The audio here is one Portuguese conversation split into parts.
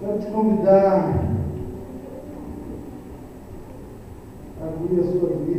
Quero te convidar a abrir a sua vida.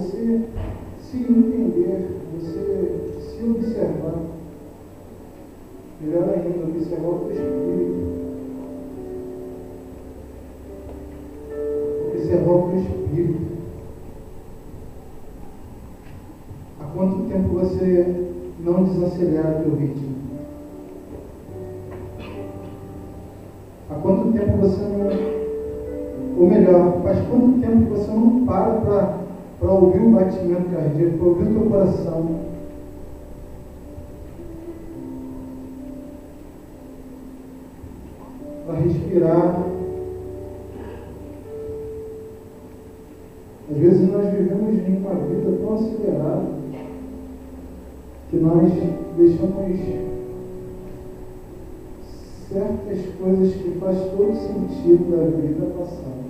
Você se entender, você se observar. Melhor ainda, observar o teu espírito. observar o teu espírito. Há quanto tempo você não desacelera o teu ritmo? Há quanto tempo você não. Ou melhor, faz quanto tempo você não para para ouvir o batimento cardíaco, para ouvir o teu coração? Para respirar. Às vezes nós vivemos em uma vida tão acelerada que nós deixamos certas coisas que faz todo sentido da vida passar.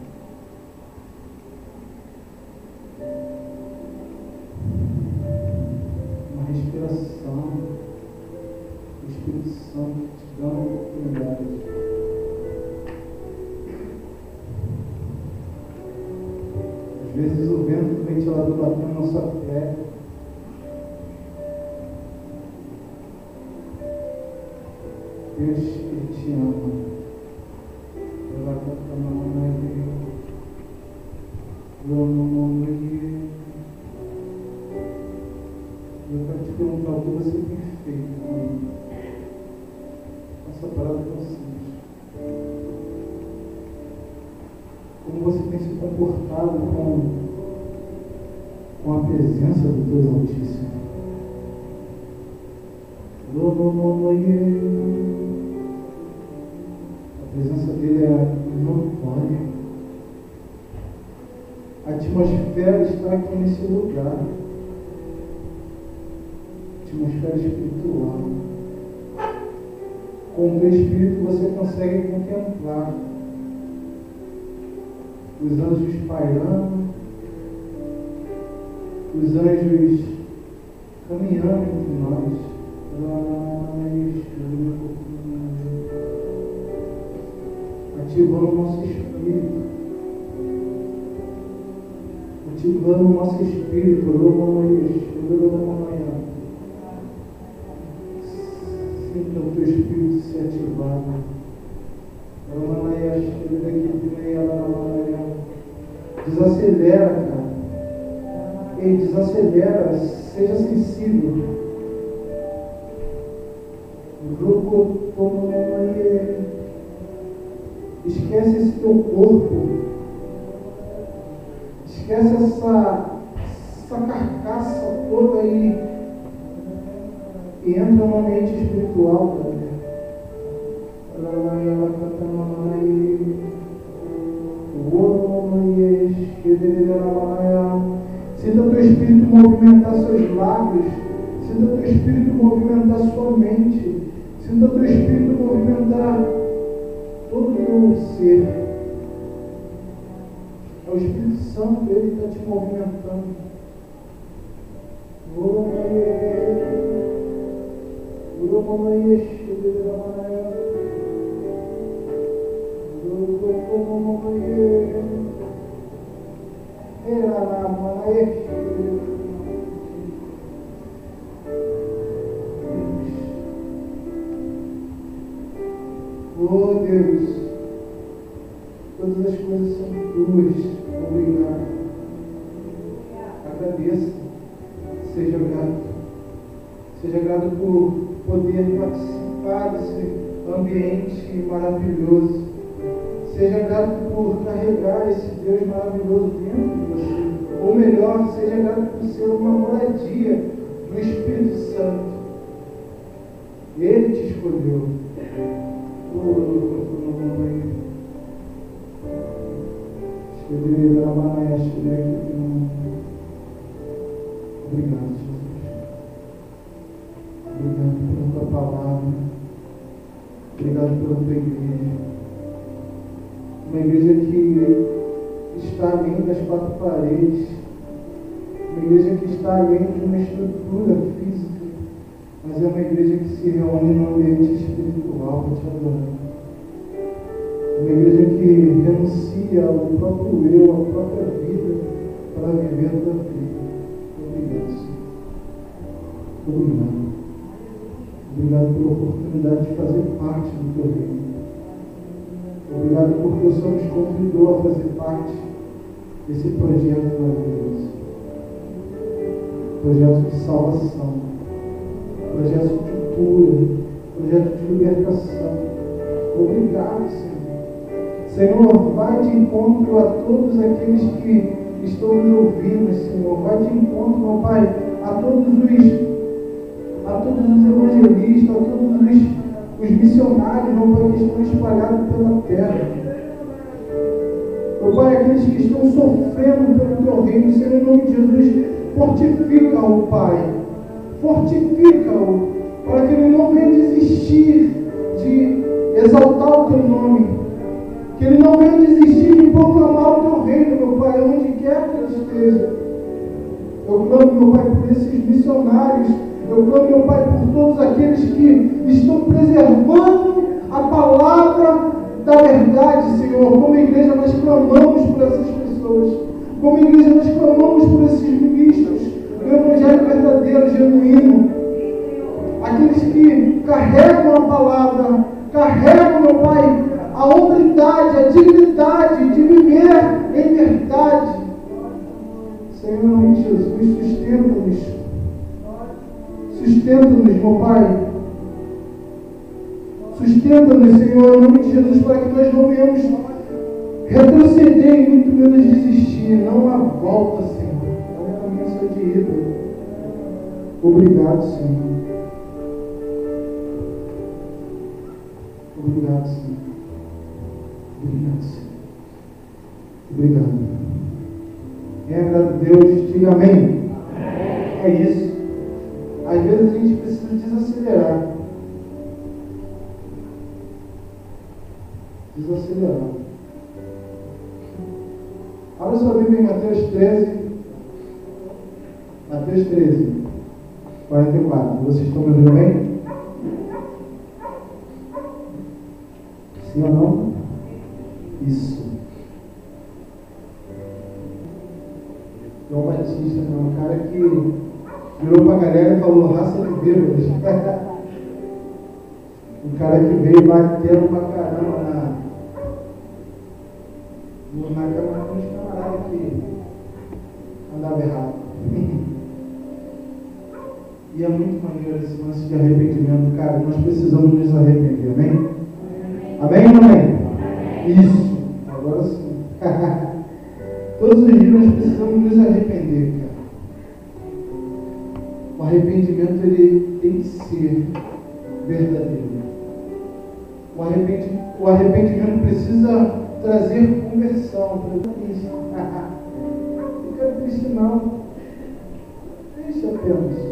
Ele te os anjos pairando, os anjos caminhando entre nós. Ativando o nosso espírito. Ativando o nosso espírito. Sinta o teu espírito se ativar. Desacelera, cara. e desacelera, seja sensível. Grupo como esquece esse teu corpo, esquece essa, essa carcaça toda aí e entra no ambiente espiritual, Pai. Sinta o teu espírito movimentar seus lábios. Sinta o teu espírito movimentar sua mente. Sinta o teu espírito movimentar todo o teu ser. É o Espírito Santo, ele está te movimentando. Oh Deus, todas as coisas são tuas. Obrigado. Agradeça. Seja grato. Seja grato por poder participar desse ambiente maravilhoso. Seja grato por carregar esse Deus maravilhoso dentro. Ou melhor, seja grato por ser uma moradia do Espírito Santo. Ele te escolheu. Obrigado, Jesus. Obrigado pela tua palavra. Obrigado pela tua igreja. Uma igreja que está além das quatro paredes. Uma igreja que está além de uma estrutura física. Mas é uma igreja que se reúne no ambiente espiritual para te adorar. Uma igreja que renuncia ao próprio eu, à própria vida, para viver a tua vida. Obrigado, Senhor. Obrigado. Obrigado pela oportunidade de fazer parte do teu reino. Obrigado porque o Senhor nos convidou a fazer parte desse projeto maravilhoso. Projeto de salvação. Projeto de cura. Projeto de libertação. Obrigado, Senhor. Senhor, vai de encontro a todos aqueles que estão nos ouvindo, Senhor. Vai de encontro, meu Pai, a todos os a todos os evangelistas, a todos os, os missionários, meu Pai, que estão espalhados pela terra. Meu Pai, aqueles que estão sofrendo pelo teu reino, Senhor, em nome de Jesus, fortifica-o, Pai. Fortifica-o, para que ele não venha desistir de exaltar o teu nome que ele não venha desistir de proclamar o teu reino, meu Pai, onde quer que ele esteja. Eu clamo, meu Pai, por esses missionários. Eu clamo, meu Pai, por todos aqueles que estão preservando a palavra da verdade, Senhor. Como igreja, nós clamamos por essas pessoas. Como igreja, nós clamamos por esses do Evangelho verdadeiro, genuíno. Aqueles que carregam a palavra, carregam, meu Pai, a hombridade, a dignidade de viver em verdade. Senhor, em Jesus, sustenta-nos. Sustenta-nos, meu Pai. Sustenta-nos, Senhor, em nome de Jesus, para que nós não venhamos retroceder e muito menos desistir. Não há volta, Senhor. Obrigado, Senhor. Obrigado, Senhor. Obrigado, Senhor. Obrigado. Quem grato a Deus, diga amém. amém. É isso. Às vezes a gente precisa desacelerar. Desacelerar. Abra sua Bíblia em Mateus 13. Mateus 13, 44. Vocês estão me ouvindo bem? Sim ou não? Isso. João Batista é um cara que virou para a galera e falou raça de bêbados. um cara que veio batendo pra caramba na, na cama dos camaradas que andava errado. E é muito maneiro esse lance de arrependimento, cara. Nós precisamos nos arrepender, amém? Amém ou amém? Isso, agora sim. Todos os dias nós precisamos nos arrepender, cara. O arrependimento ele tem que ser verdadeiro. O o arrependimento precisa trazer conversão. Não quero triste não. Deixa apenas.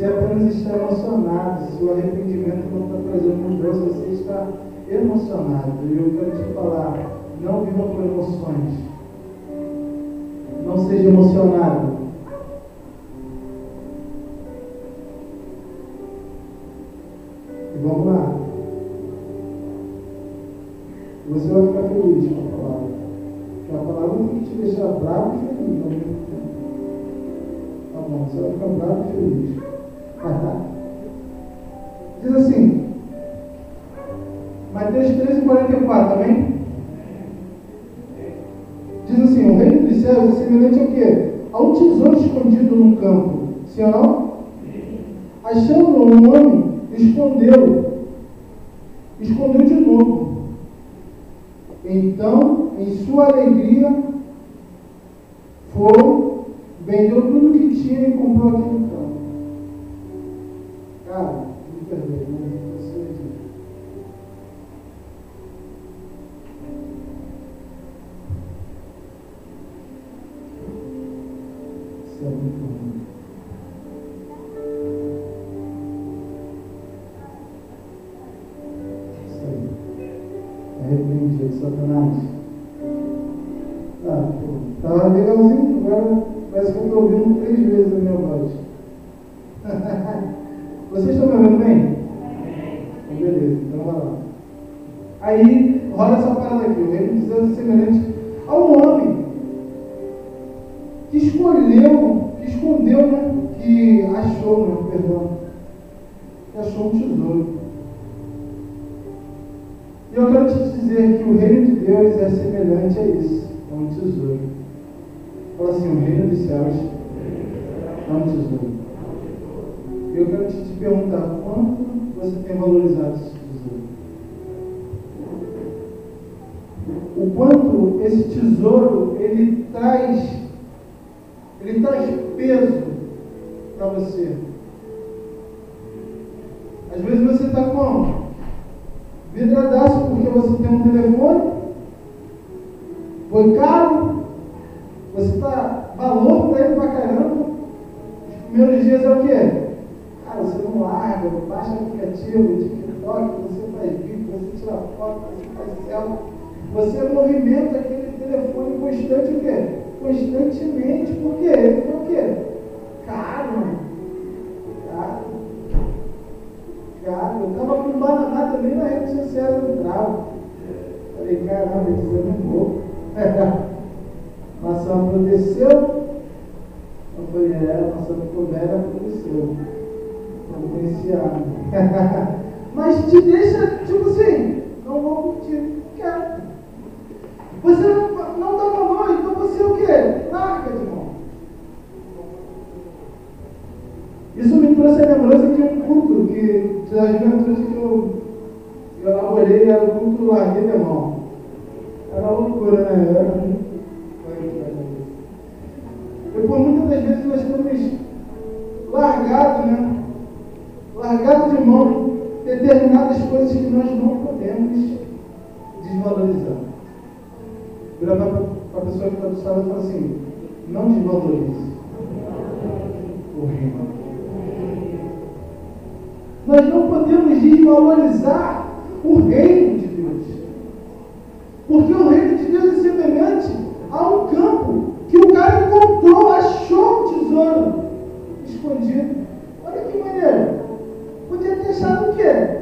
Você apenas está emocionado. Se o arrependimento não está trazendo mudança, você está emocionado. E eu quero te falar, não viva por emoções. Não seja emocionado. E vamos lá. Você vai ficar feliz com a palavra. Porque a palavra tem que te deixar bravo e feliz ao mesmo tempo. Tá bom, você vai ficar bravo e feliz. Diz assim, Mateus 13, 44, amém? Diz assim, o reino dos céus é semelhante ao quê? A um tesouro escondido num campo. Sim ou não? Achando um homem, escondeu. Escondeu de novo. Então, em sua alegria, foi, vendeu tudo que tinha e comprou aquele campo. É muito louco. Maçã aconteceu. Eu falei, é, maçã comer aconteceu. Providenciado. Mas te deixa, tipo assim, não vou curtir. Quero. Você não, não dá valor, então você o quê? Larga de mão. Isso me trouxe a lembrança de um culto que, da que eu, eu era o culto Larguei de Mão. Era loucura, né? Era muito. E por muitas das vezes nós temos largado, né? Largado de mão determinadas coisas que nós não podemos desvalorizar. Vira para a pessoa que está do estado e fala assim, não desvalorize o reino. Nós não podemos desvalorizar o reino de. Porque o reino de Deus é semelhante a um campo que o cara encontrou, achou um tesouro escondido. Olha que maneiro. Podia ter achado o quê?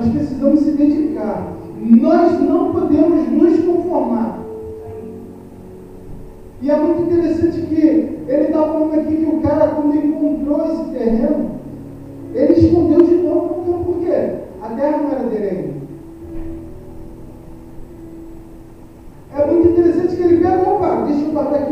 Nós precisamos se dedicar. Nós não podemos nos conformar. E é muito interessante que ele está falando aqui que o cara, quando encontrou esse terreno, ele escondeu de novo, então por quê? A terra não era dele É muito interessante que ele pega, opa, deixa eu guardar aqui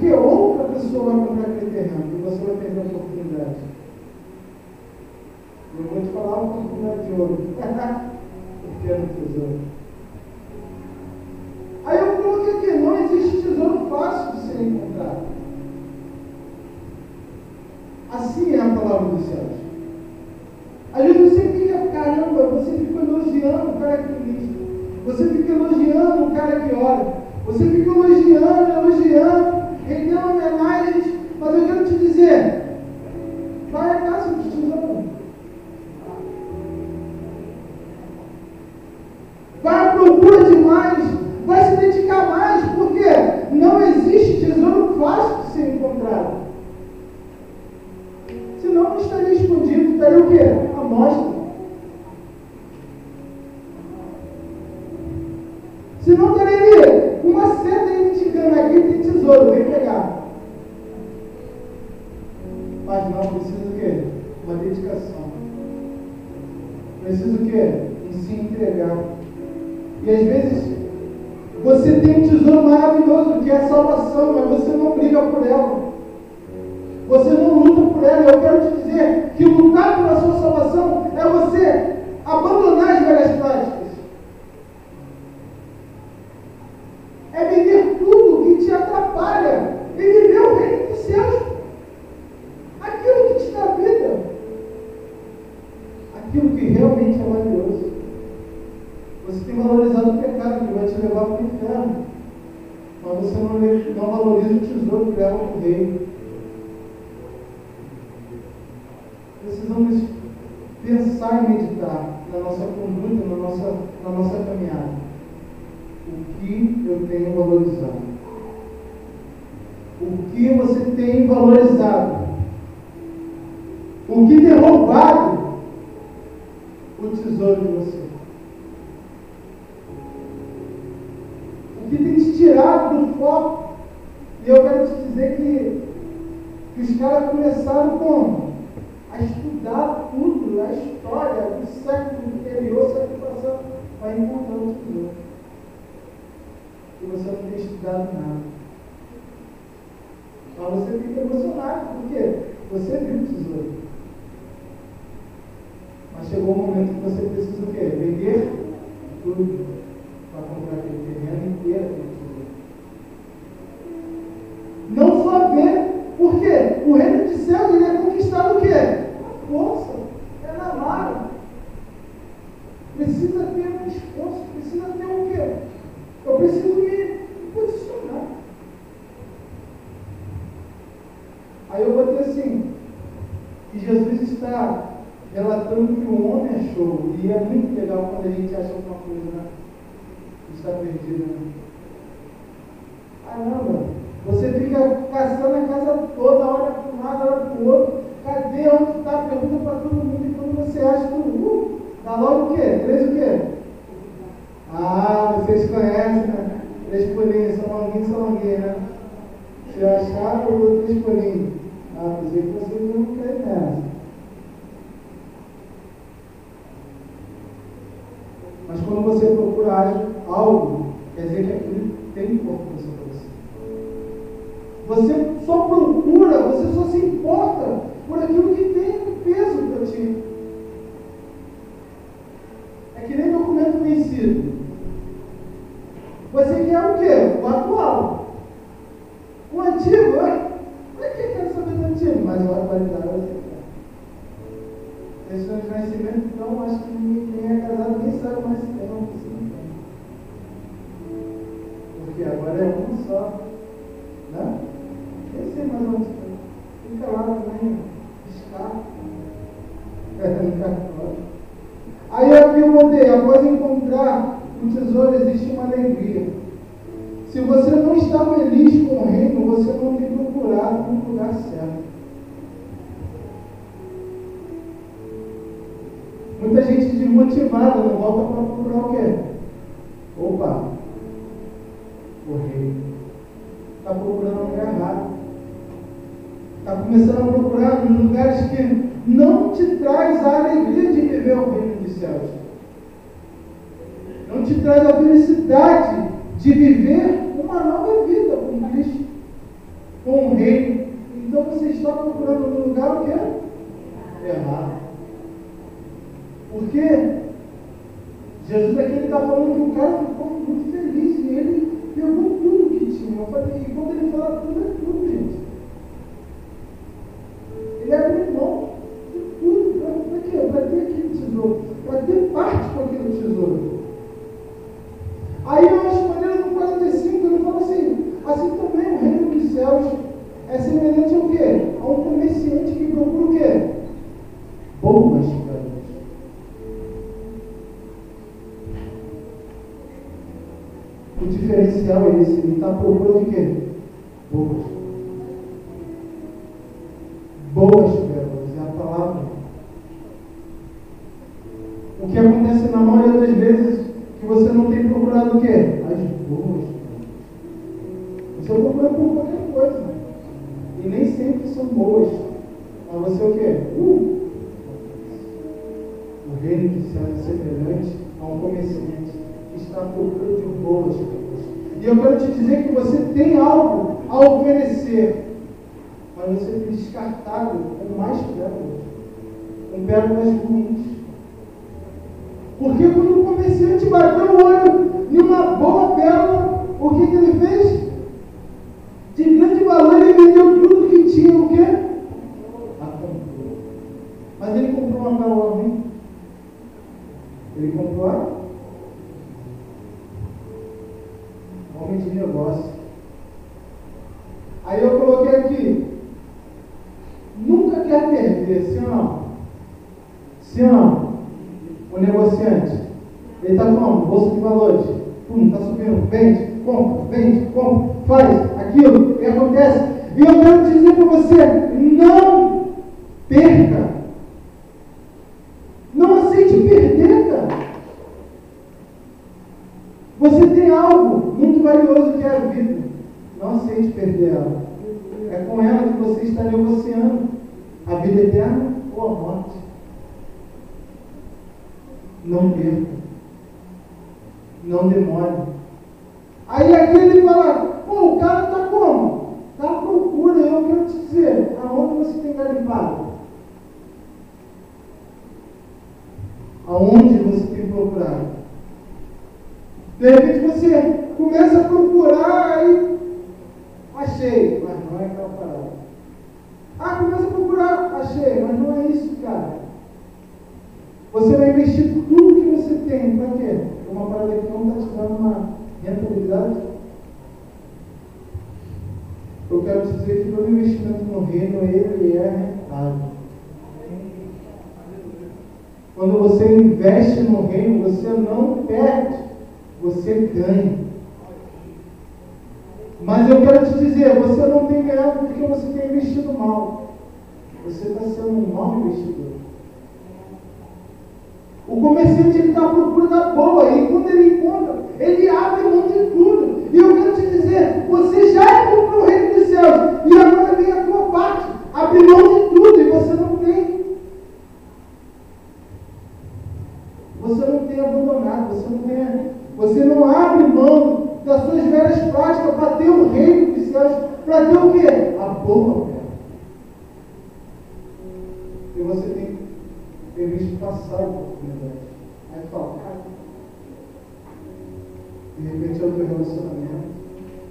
Porque outra pessoa vai comprar aquele terreno e você vai perder a oportunidade. Eu vou te falar uma oportunidade é de ouro. Porque é era um tesouro. E eu quero te dizer que, que os caras começaram como? A estudar tudo, a história do século anterior, século passado, encontrar o tesouro. E você não tem estudado nada. Mas você fica emocionado, porque você viu o tesouro. Mas chegou o um momento que você precisa o quê? Vender tudo para comprar aquele terreno inteiro. Não só ver, porque o reino de céus ele é conquistado o quê? Força, é na mara. Precisa ter um esforço, precisa ter o quê? Eu preciso me posicionar. Aí eu botei assim, que Jesus está relatando que o homem achou, e é muito legal quando a gente acha alguma coisa, né? Está perdido, né? Caramba, você fica caçando a casa toda, olha para um lado, olha para o outro, cadê onde está? Pergunta para todo mundo, e quando você acha que uh, dá logo o quê? Três o quê? Ah, vocês conhecem, né? Três pulinhos, São Longuinho, São Longuinho, né? Se eu achar, eu dou três pulinhos. Ah, pensei que vocês não querem nessa. Mas quando você procura algo, quer dizer que aquilo tem importância você. Só procura, você só se importa por aquilo que tem peso para ti. É que nem documento vencido. Você quer o quê? O atual. O antigo, é? Para que eu quero saber do antigo? Mas o atualizado você quer. Questão de nascimento, então, acho que ninguém é casado nem sabe mais se tem ou não tem. Porque agora é um só. Né? Eu sei mais está. Fica lá também, escapa. cartório. Aí aqui eu botei, após encontrar o tesouro existe uma alegria. Se você não está feliz com o reino, você não tem procurado no lugar certo. Muita gente desmotivada não volta para procurar o quê? eles serão procurados nos lugares que não te traz a alegria de viver o reino dos céus. Não te traz a felicidade de viver uma nova vida com Cristo, com o reino. Então você está procurando no lugar o que é? Errado. Porque Jesus é aqui está falando que o cara ficou muito feliz e ele pegou tudo que tinha. E quando ele fala tudo, é tudo. nós. Aí eu coloquei aqui, nunca quer perder, sim ou não? Não? O negociante, ele está como? Bolsa de valores, pum, está subindo, vende, compra, vende, compra, faz aquilo, e acontece. E eu quero dizer para você, não perca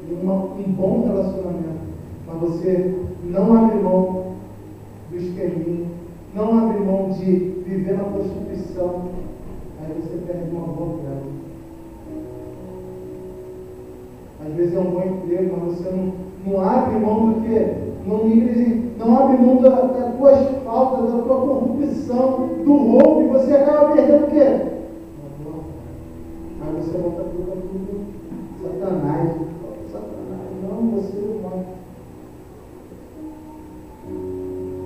e um bom relacionamento, mas você não abre mão do espelhinho, não abre mão de viver na prostituição, aí você perde uma boa grana. Às vezes é um bom emprego, mas você não, não abre mão do que? Não, não abre mão da, da tua falta, da tua corrupção, do roubo, e você acaba perdendo o quê? Aí você volta para o Satanás do ser humano.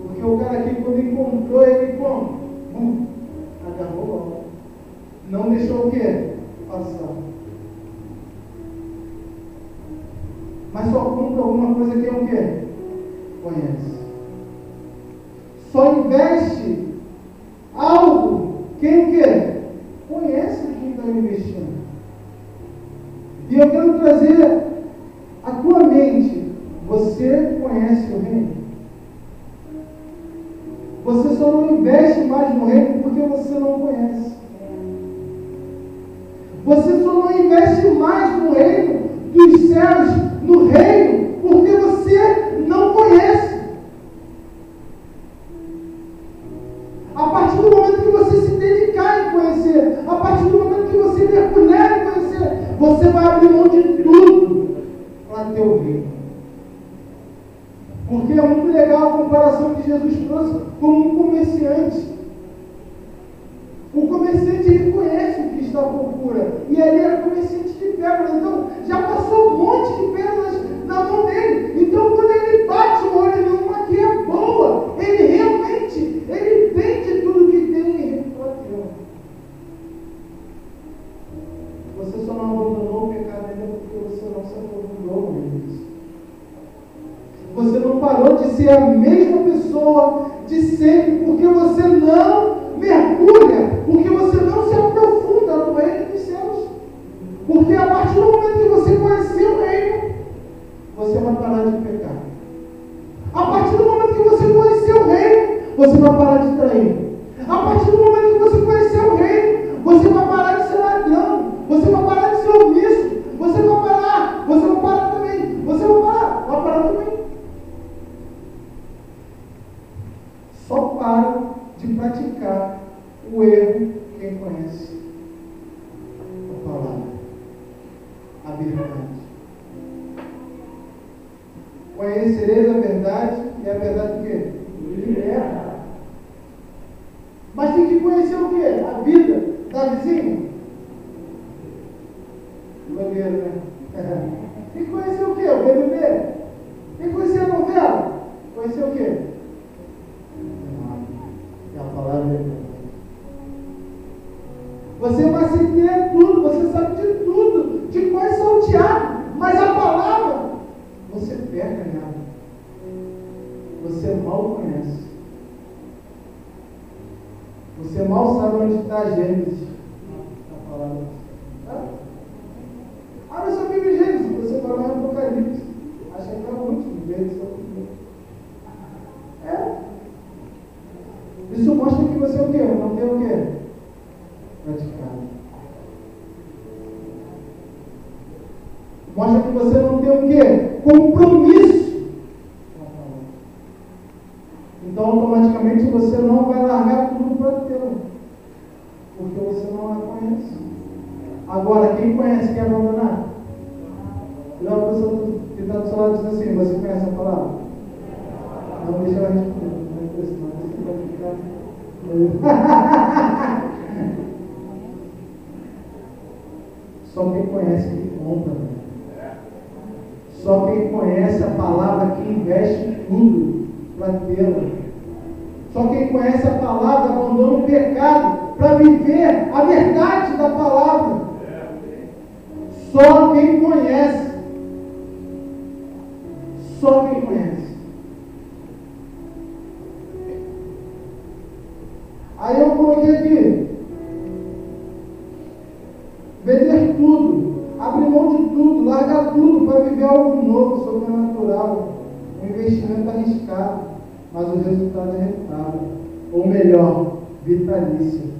Porque o cara aqui, quando encontrou ele, como? Acabou agarrou. Não deixou o quê? Passar. Mas só compra alguma coisa que é o quê? Conhece. Só investe algo quem é quer. Conhece quem está investindo. E eu quero trazer a tua mente, você conhece o reino? Você só não investe mais no reino porque você não conhece. Você só não investe mais no reino dos céus, no reino, porque você não conhece. A partir do momento que você se dedicar em conhecer, a partir do momento que você mergulhar em conhecer, você vai abrir mão de a teu reino. Porque é muito legal a comparação que Jesus trouxe com um comerciante. O comerciante ele conhece o que está à procura. E ele era comerciante de pedras, Então já passou um monte de pedras na mão dele. Então quando ele bate o olho no você é a mesma pessoa de sempre, porque você não mergulha, porque você não se aprofunda no reino dos céus. Porque a partir do momento que você conhecer o reino, você vai parar de Só quem conhece. Só quem conhece. Aí eu coloquei aqui. Vender tudo. Abrir mão de tudo. Largar tudo para viver algo novo, sobrenatural. Um investimento arriscado. Mas o resultado é rentável. Ou melhor, vitalício.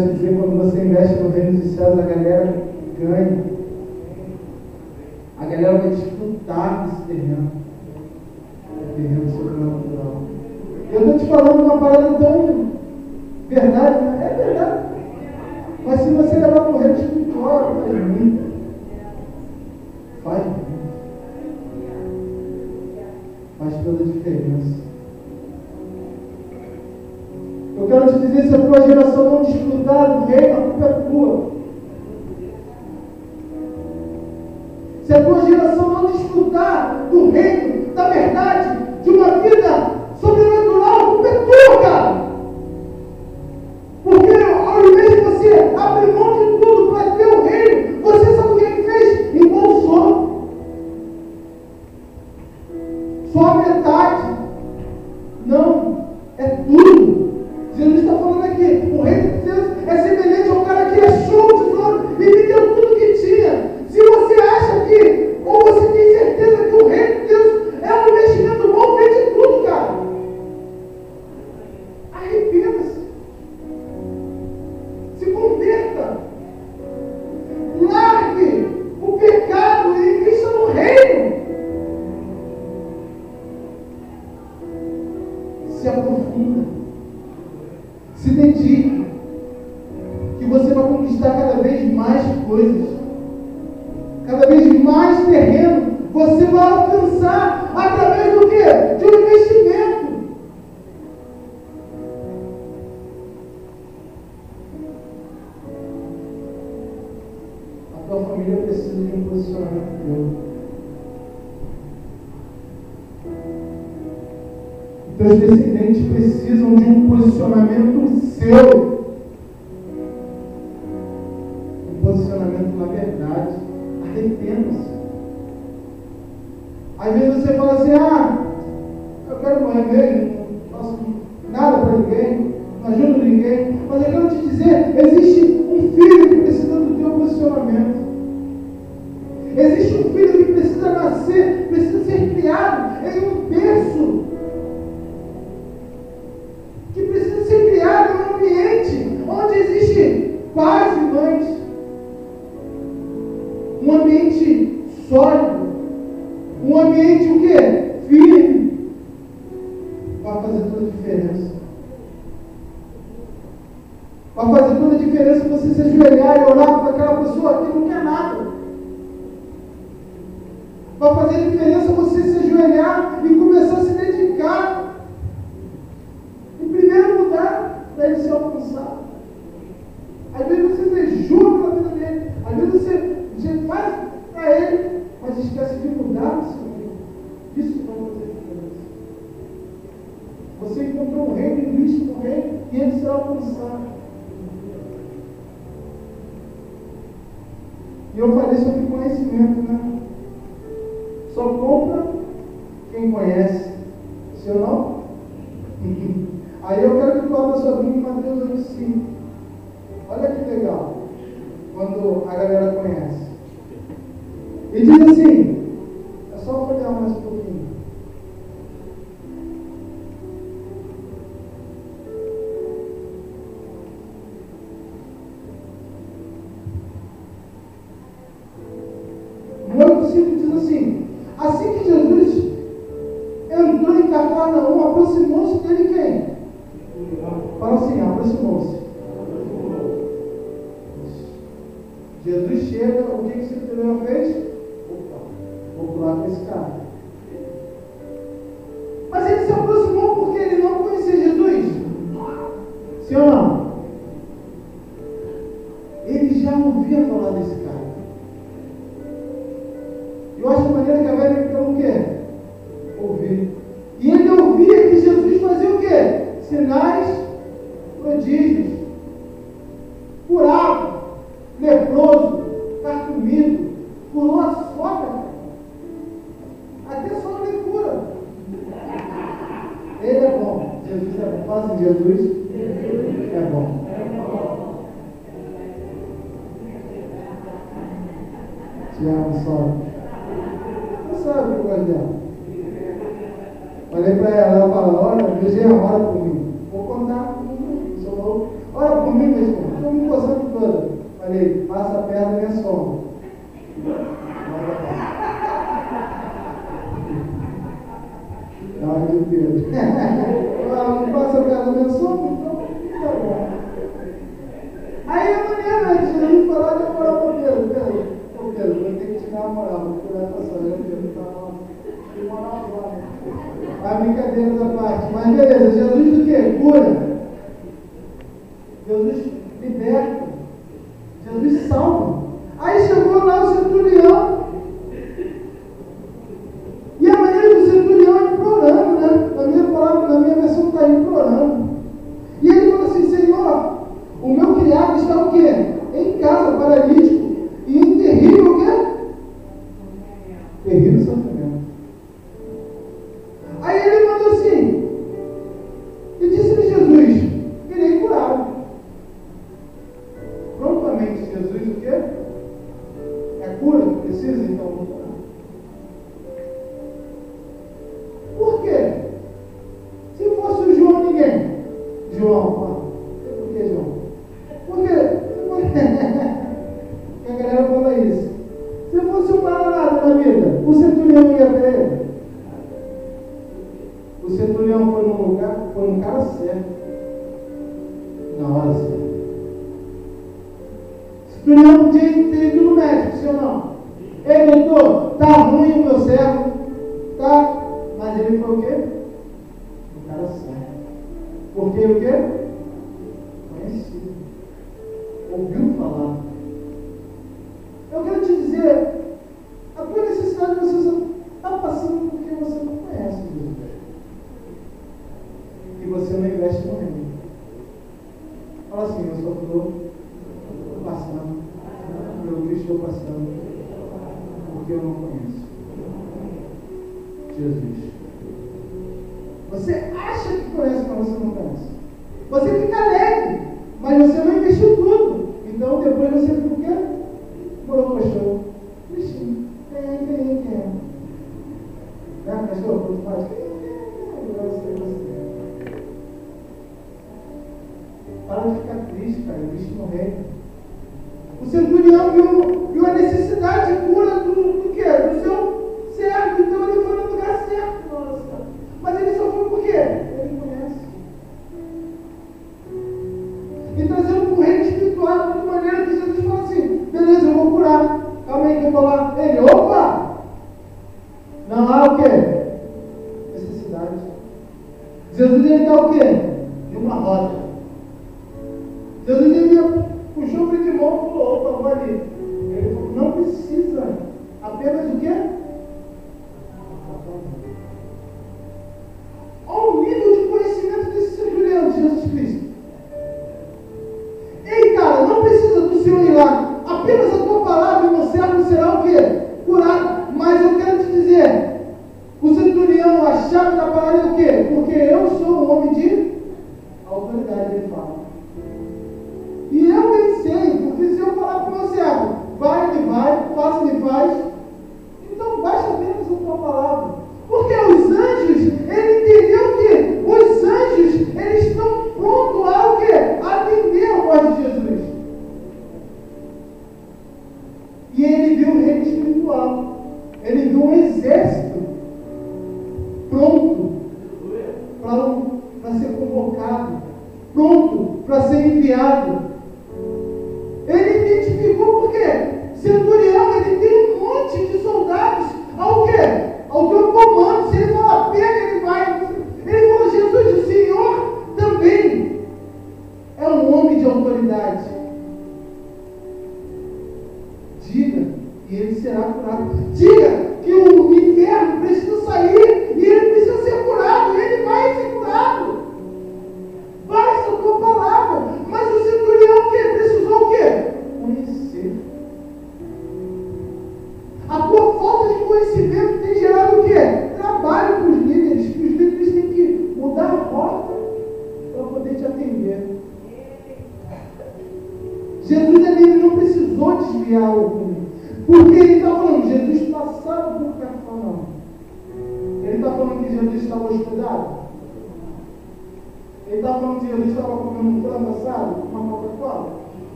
importante dizer, quando você investe no reino dos céus, a galera ganha. de um posicionamento seu. foi no lugar, foi no cara certo. Na hora certa. Primeiro dia ele ido no médico, sim ou não? Ei, doutor, tá ruim o meu servo. Tá? Mas ele foi o quê? O cara certo. Porque o quê? Conhecido. Ouviu falar. Eu quero te dizer,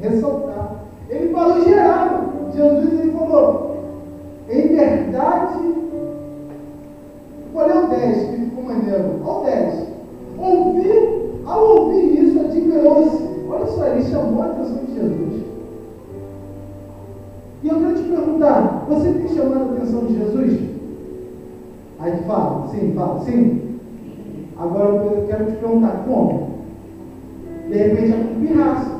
ressaltar. Ele falou em geral. Jesus ele falou, em verdade, olha o 10, que ficou maneiro. Olha o 10. Ouvi, ao ouvir isso, admirou-se. Olha só, ele chamou a atenção de Jesus. E eu quero te perguntar, você tem chamado a atenção de Jesus? Aí fala, sim, fala, sim. Agora eu quero te perguntar como? De repente é com pirraça.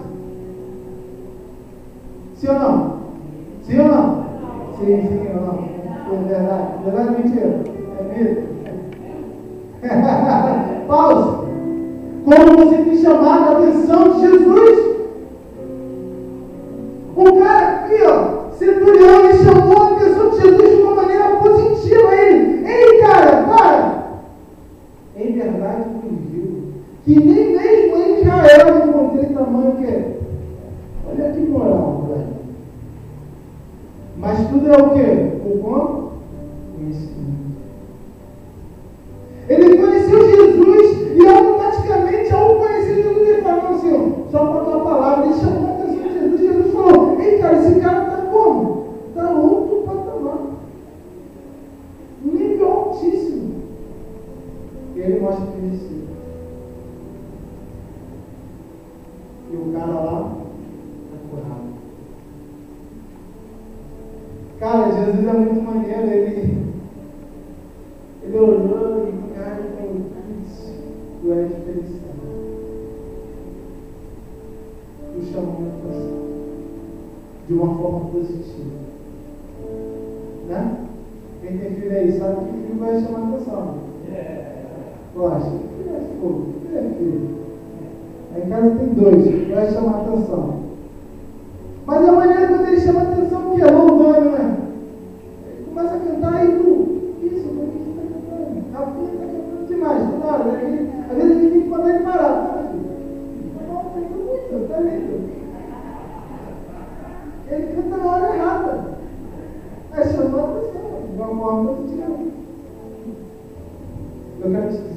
Sim ou não? Sim ou não? Sim, sim ou não? É verdade. Verdade ou mentira? É mito. Pausa. Como você tem chamado a atenção de Jesus? O cara aqui, ó, centurião, me chamou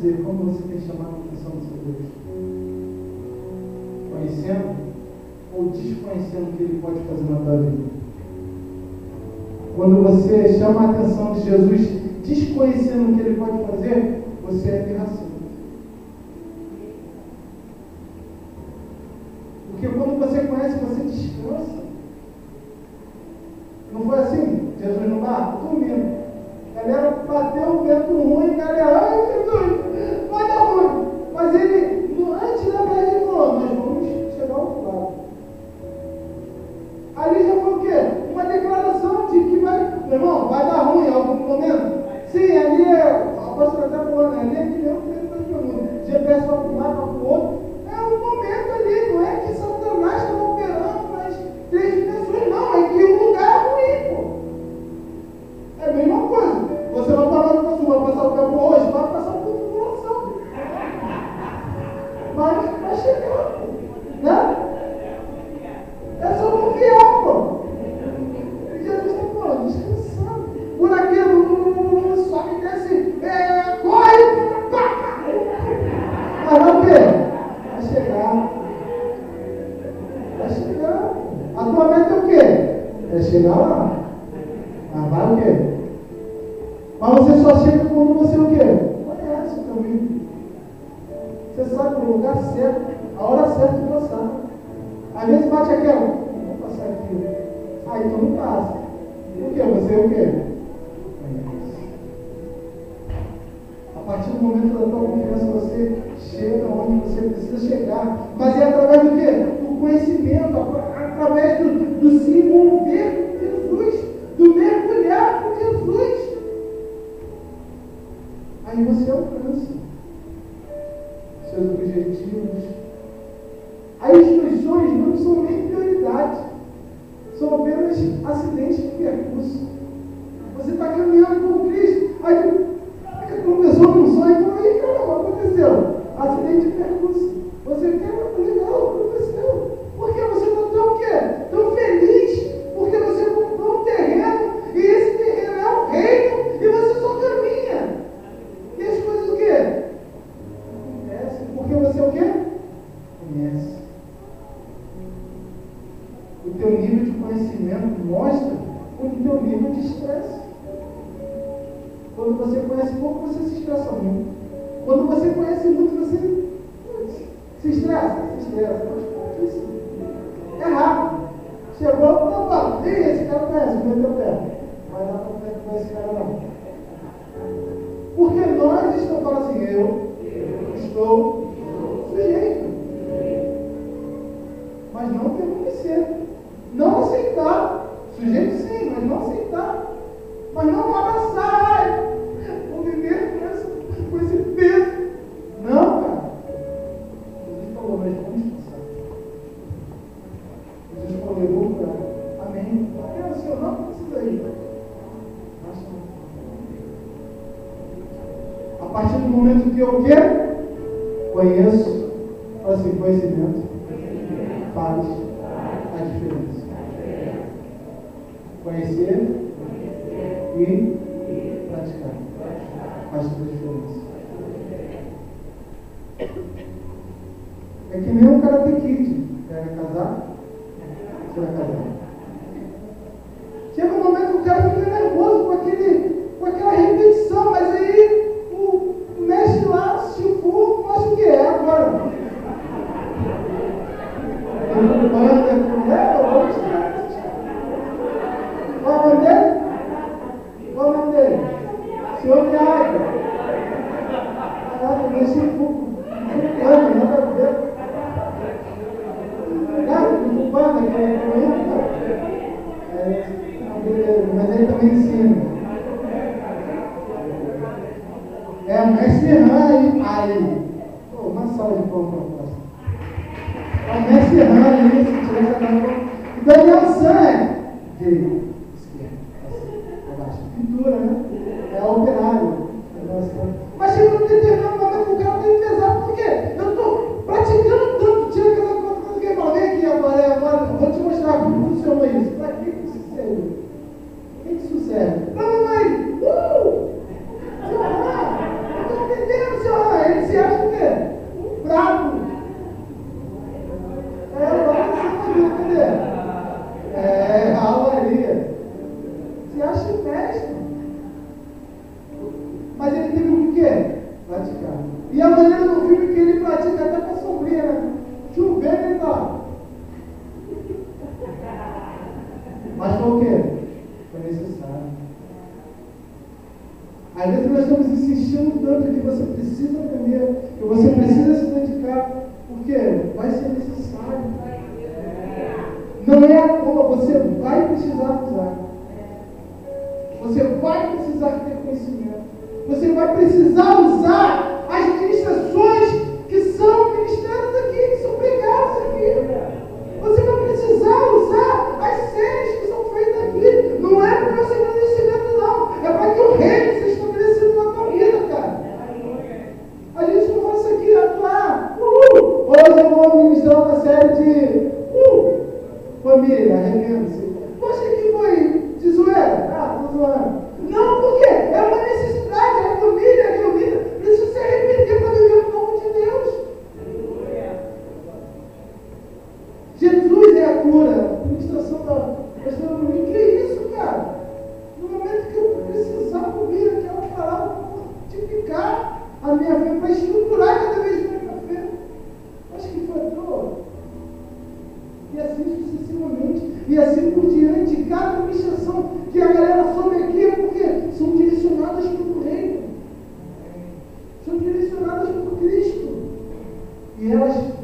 dizer como você tem chamado a atenção do seu Deus. Conhecendo ou desconhecendo o que ele pode fazer na tua vida. Quando você chama a atenção de Jesus, desconhecendo o que ele pode fazer, você é pirração. As distorções não são nem prioridade, são apenas acidentes de percurso. Você está caminhando com Cristo, aí ensino. É, mestre Rani, aí. E assim por diante. Cada administração que a galera sobe aqui é porque são direcionadas para o reino. São direcionadas por Cristo. E elas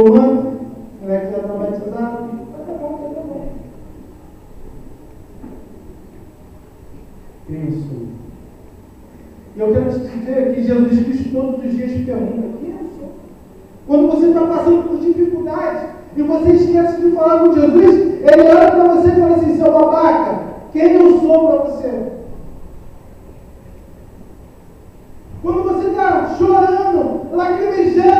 Fulano, não é que já está batizado? Bom, bom. E eu quero te dizer que Jesus Cristo todos os dias pergunta: quem é sou? Quando você está passando por dificuldades e você esquece de falar com Jesus, ele olha para você e fala assim: seu babaca, quem eu sou para você? Quando você está chorando, lacrimejando,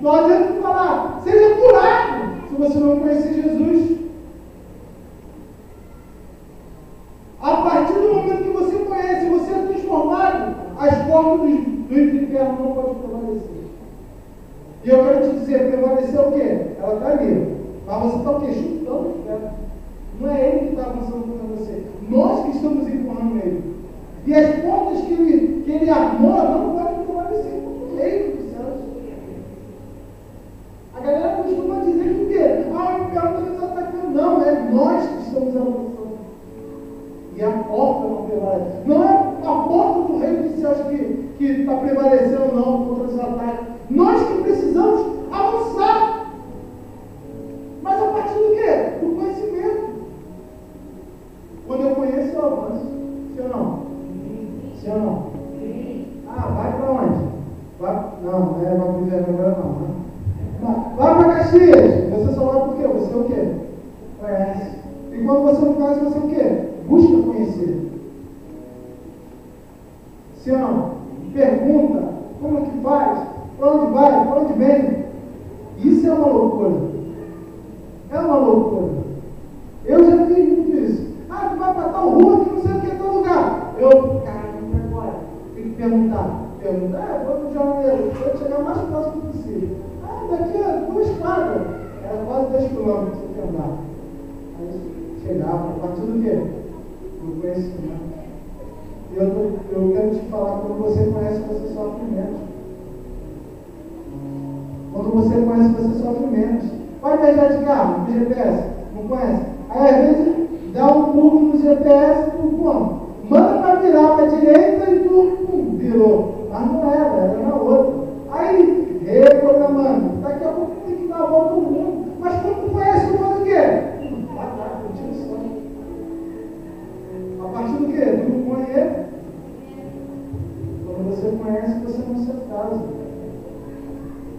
Não adianta falar, seja curado, se você não conhecer Jesus. A partir do momento que você conhece, você é transformado, as portas do, inferno não podem prevalecer. E eu quero te dizer, prevalecer o quê? Ela está ali. Mas você está o quê? Chutando o. Não é ele que está avançando contra você. Nós que estamos empurrando ele. E as portas que ele, que ele armou,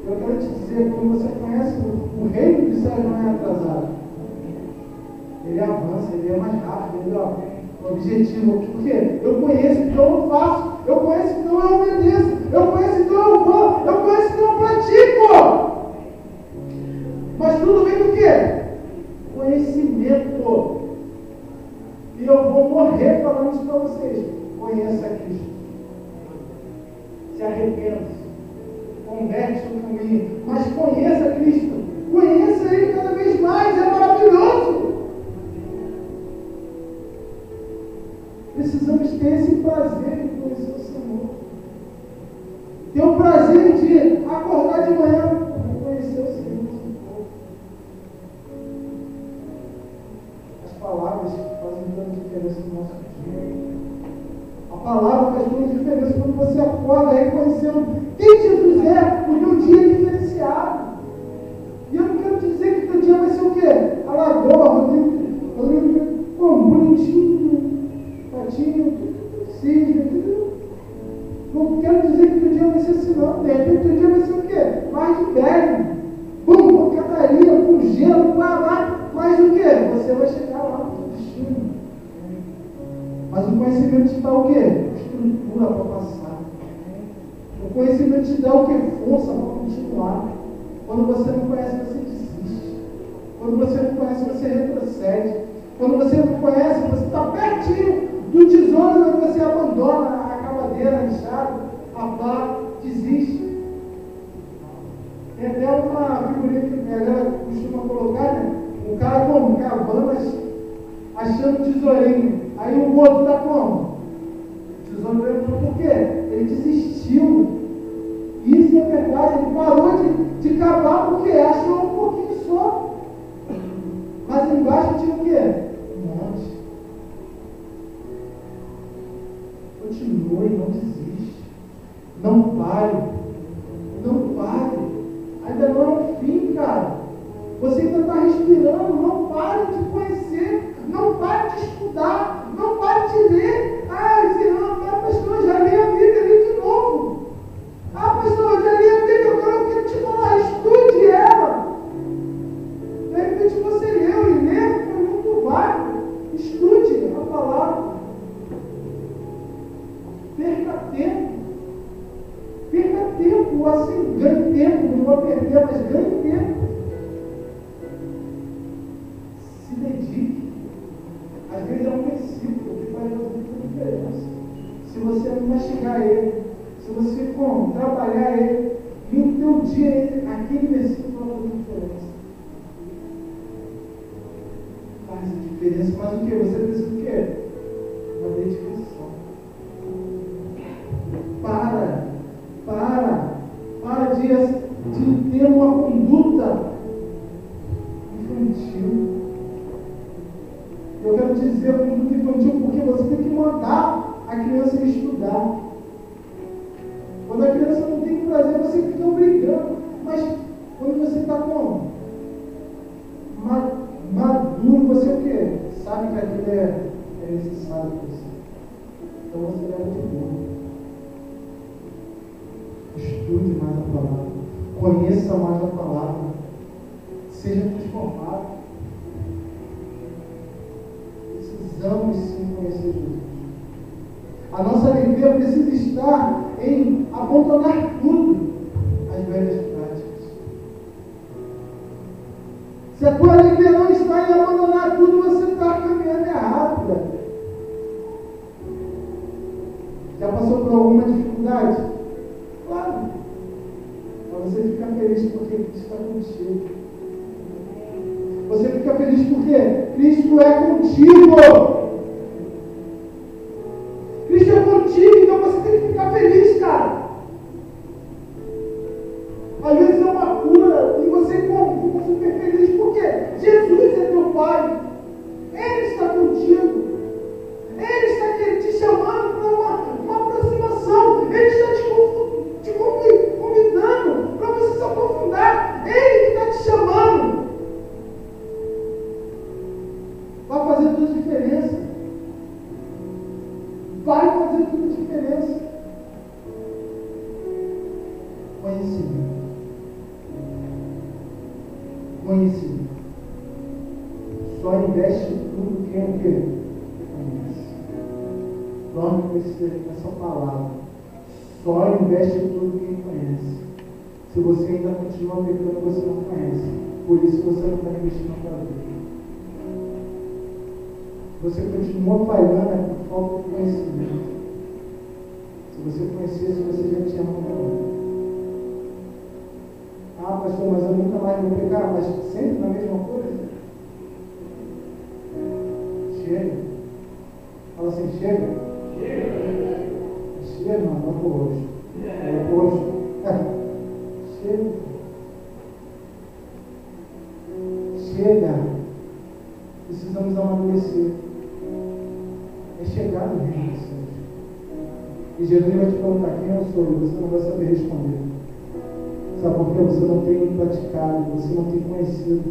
Eu quero te dizer, quando você conhece o, reino de Israel, não é atrasado. Ele avança, ele é mais rápido, ele é objetivo. Porque eu conheço, então eu faço. Eu conheço, então eu obedeço. Eu conheço, então eu vou. Eu conheço, então eu pratico. Mas tudo vem do quê? Conhecimento. E eu vou morrer falando isso para vocês. Conheça Cristo. Se arrependa converte sobre caminho, mas conheça Cristo, conheça Ele cada vez mais, é maravilhoso. Precisamos ter esse prazer. pare. Não pare. Ainda não é o fim, cara. Você ainda está respirando. Não pare de conhecer. Não pare de estudar. você continua falhando você não vai saber responder. Sabe por quê? Você não tem praticado, você não tem conhecido.